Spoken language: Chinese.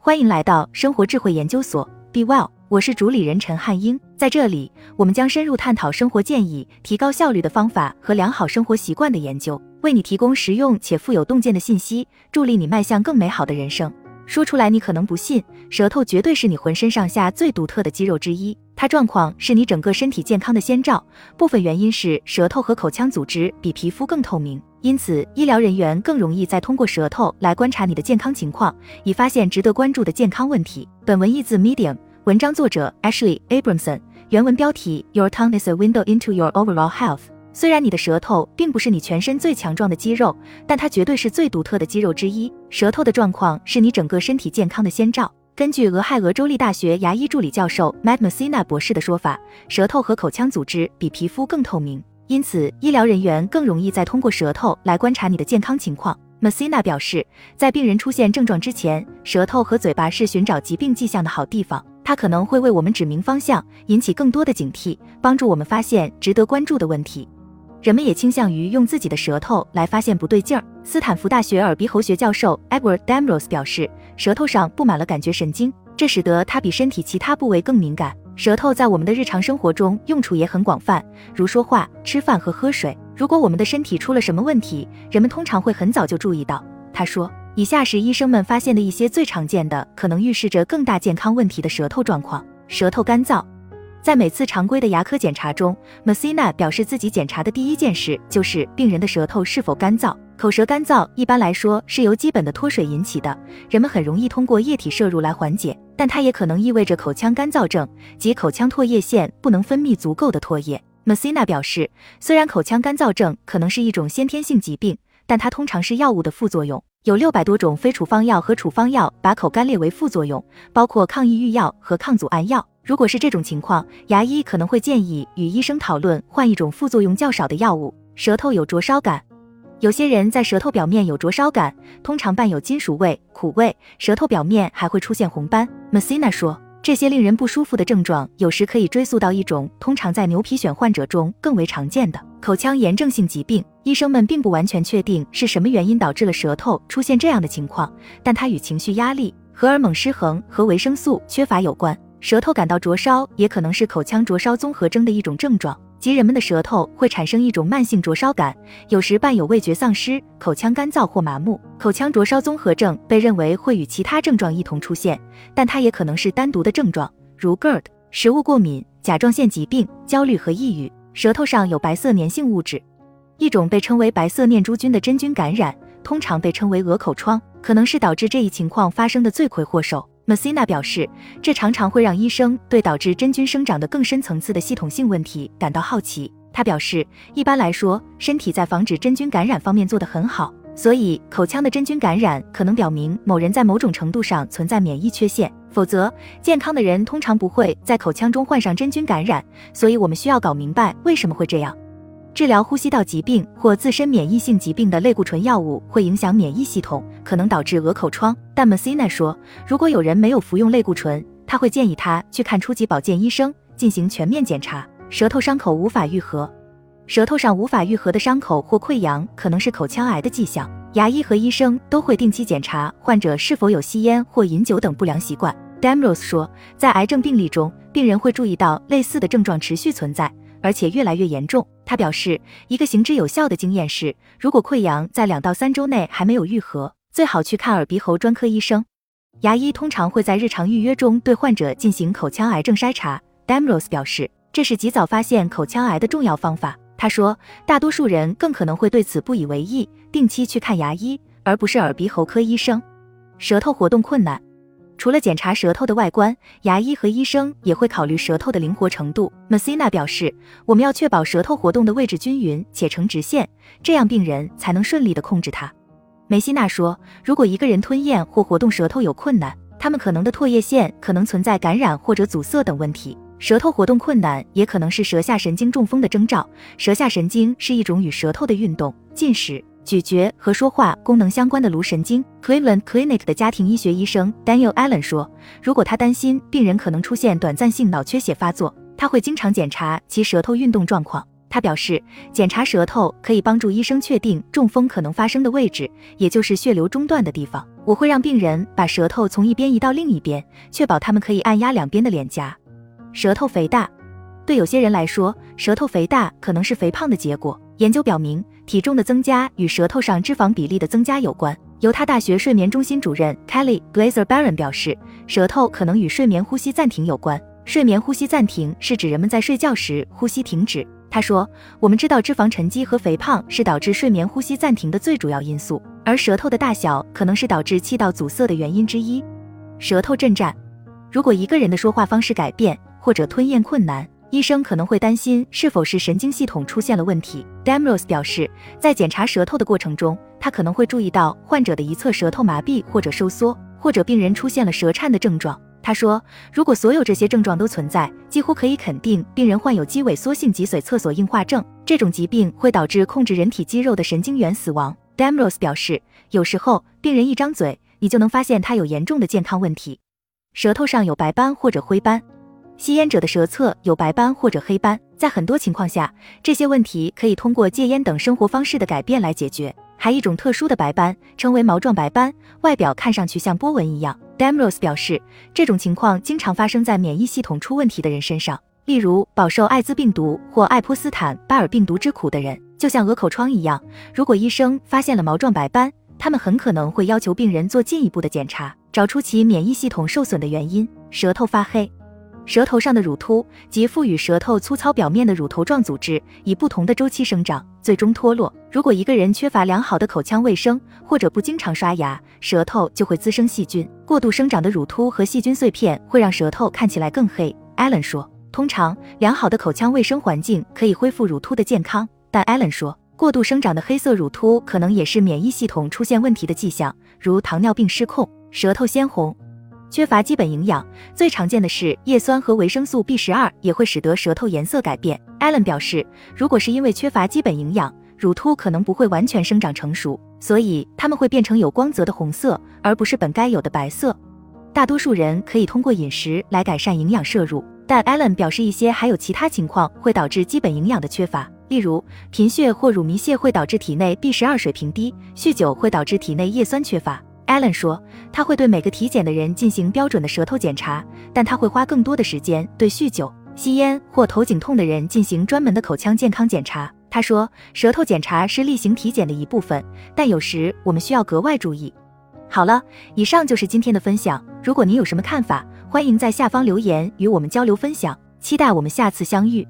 欢迎来到生活智慧研究所，Be Well，我是主理人陈汉英。在这里，我们将深入探讨生活建议、提高效率的方法和良好生活习惯的研究，为你提供实用且富有洞见的信息，助力你迈向更美好的人生。说出来你可能不信，舌头绝对是你浑身上下最独特的肌肉之一，它状况是你整个身体健康的先兆。部分原因是舌头和口腔组织比皮肤更透明。因此，医疗人员更容易再通过舌头来观察你的健康情况，以发现值得关注的健康问题。本文译自 Medium，文章作者 Ashley Abramson，原文标题：Your tongue is a window into your overall health。虽然你的舌头并不是你全身最强壮的肌肉，但它绝对是最独特的肌肉之一。舌头的状况是你整个身体健康的先兆。根据俄亥俄州立大学牙医助理教授 Matt Messina 博士的说法，舌头和口腔组织比皮肤更透明。因此，医疗人员更容易再通过舌头来观察你的健康情况。Messina 表示，在病人出现症状之前，舌头和嘴巴是寻找疾病迹象的好地方。它可能会为我们指明方向，引起更多的警惕，帮助我们发现值得关注的问题。人们也倾向于用自己的舌头来发现不对劲儿。斯坦福大学耳鼻喉学教授 Edward Damros 表示，舌头上布满了感觉神经，这使得它比身体其他部位更敏感。舌头在我们的日常生活中用处也很广泛，如说话、吃饭和喝水。如果我们的身体出了什么问题，人们通常会很早就注意到。他说，以下是医生们发现的一些最常见的、可能预示着更大健康问题的舌头状况：舌头干燥。在每次常规的牙科检查中，Messina 表示自己检查的第一件事就是病人的舌头是否干燥。口舌干燥一般来说是由基本的脱水引起的，人们很容易通过液体摄入来缓解，但它也可能意味着口腔干燥症，即口腔唾液腺不能分泌足够的唾液。Messina 表示，虽然口腔干燥症可能是一种先天性疾病，但它通常是药物的副作用。有六百多种非处方药和处方药把口干列为副作用，包括抗抑郁药和抗组胺药。如果是这种情况，牙医可能会建议与医生讨论换一种副作用较少的药物。舌头有灼烧感。有些人在舌头表面有灼烧感，通常伴有金属味、苦味，舌头表面还会出现红斑。Messina 说，这些令人不舒服的症状有时可以追溯到一种通常在牛皮癣患者中更为常见的口腔炎症性疾病。医生们并不完全确定是什么原因导致了舌头出现这样的情况，但它与情绪压力、荷尔蒙失衡和维生素缺乏有关。舌头感到灼烧也可能是口腔灼烧综合征的一种症状。即人们的舌头会产生一种慢性灼烧感，有时伴有味觉丧失、口腔干燥或麻木。口腔灼烧综合症被认为会与其他症状一同出现，但它也可能是单独的症状，如 GERD、食物过敏、甲状腺疾病、焦虑和抑郁。舌头上有白色粘性物质，一种被称为白色念珠菌的真菌感染，通常被称为鹅口疮，可能是导致这一情况发生的罪魁祸首。Messina 表示，这常常会让医生对导致真菌生长的更深层次的系统性问题感到好奇。他表示，一般来说，身体在防止真菌感染方面做得很好，所以口腔的真菌感染可能表明某人在某种程度上存在免疫缺陷。否则，健康的人通常不会在口腔中患上真菌感染。所以我们需要搞明白为什么会这样。治疗呼吸道疾病或自身免疫性疾病的类固醇药物会影响免疫系统，可能导致鹅口疮。但 Messina 说，如果有人没有服用类固醇，他会建议他去看初级保健医生进行全面检查。舌头伤口无法愈合，舌头上无法愈合的伤口或溃疡可能是口腔癌的迹象。牙医和医生都会定期检查患者是否有吸烟或饮酒等不良习惯。Damrose 说，在癌症病例中，病人会注意到类似的症状持续存在。而且越来越严重。他表示，一个行之有效的经验是，如果溃疡在两到三周内还没有愈合，最好去看耳鼻喉专科医生。牙医通常会在日常预约中对患者进行口腔癌症筛查。，Damros 表示，这是及早发现口腔癌的重要方法。他说，大多数人更可能会对此不以为意，定期去看牙医，而不是耳鼻喉科医生。舌头活动困难。除了检查舌头的外观，牙医和医生也会考虑舌头的灵活程度。Messina 表示，我们要确保舌头活动的位置均匀且呈直线，这样病人才能顺利地控制它。梅西娜说，如果一个人吞咽或活动舌头有困难，他们可能的唾液腺可能存在感染或者阻塞等问题。舌头活动困难也可能是舌下神经中风的征兆。舌下神经是一种与舌头的运动、进食。咀嚼和说话功能相关的颅神经，Cleveland Clinic 的家庭医学医生 Daniel Allen 说，如果他担心病人可能出现短暂性脑缺血发作，他会经常检查其舌头运动状况。他表示，检查舌头可以帮助医生确定中风可能发生的位置，也就是血流中断的地方。我会让病人把舌头从一边移到另一边，确保他们可以按压两边的脸颊。舌头肥大，对有些人来说，舌头肥大可能是肥胖的结果。研究表明，体重的增加与舌头上脂肪比例的增加有关。犹他大学睡眠中心主任 Kelly Glaser Barron 表示，舌头可能与睡眠呼吸暂停有关。睡眠呼吸暂停是指人们在睡觉时呼吸停止。他说：“我们知道脂肪沉积和肥胖是导致睡眠呼吸暂停的最主要因素，而舌头的大小可能是导致气道阻塞的原因之一。”舌头震颤，如果一个人的说话方式改变或者吞咽困难。医生可能会担心是否是神经系统出现了问题。Damros 表示，在检查舌头的过程中，他可能会注意到患者的一侧舌头麻痹或者收缩，或者病人出现了舌颤的症状。他说，如果所有这些症状都存在，几乎可以肯定病人患有肌萎缩性脊髓侧索硬化症。这种疾病会导致控制人体肌肉的神经元死亡。Damros 表示，有时候病人一张嘴，你就能发现他有严重的健康问题。舌头上有白斑或者灰斑。吸烟者的舌侧有白斑或者黑斑，在很多情况下，这些问题可以通过戒烟等生活方式的改变来解决。还一种特殊的白斑称为毛状白斑，外表看上去像波纹一样。Damros 表示，这种情况经常发生在免疫系统出问题的人身上，例如饱受艾滋病毒或爱泼斯坦巴尔病毒之苦的人，就像鹅口疮一样。如果医生发现了毛状白斑，他们很可能会要求病人做进一步的检查，找出其免疫系统受损的原因。舌头发黑。舌头上的乳突及赋予舌头粗糙表面的乳头状组织以不同的周期生长，最终脱落。如果一个人缺乏良好的口腔卫生，或者不经常刷牙，舌头就会滋生细菌。过度生长的乳突和细菌碎片会让舌头看起来更黑。Allen 说，通常良好的口腔卫生环境可以恢复乳突的健康，但 Allen 说，过度生长的黑色乳突可能也是免疫系统出现问题的迹象，如糖尿病失控。舌头鲜红。缺乏基本营养，最常见的是叶酸和维生素 B 十二也会使得舌头颜色改变。Allen 表示，如果是因为缺乏基本营养，乳突可能不会完全生长成熟，所以它们会变成有光泽的红色，而不是本该有的白色。大多数人可以通过饮食来改善营养摄入，但 Allen 表示一些还有其他情况会导致基本营养的缺乏，例如贫血或乳糜泻会导致体内 B 十二水平低，酗酒会导致体内叶酸缺乏。Allen 说，他会对每个体检的人进行标准的舌头检查，但他会花更多的时间对酗酒、吸烟或头颈痛的人进行专门的口腔健康检查。他说，舌头检查是例行体检的一部分，但有时我们需要格外注意。好了，以上就是今天的分享。如果您有什么看法，欢迎在下方留言与我们交流分享。期待我们下次相遇。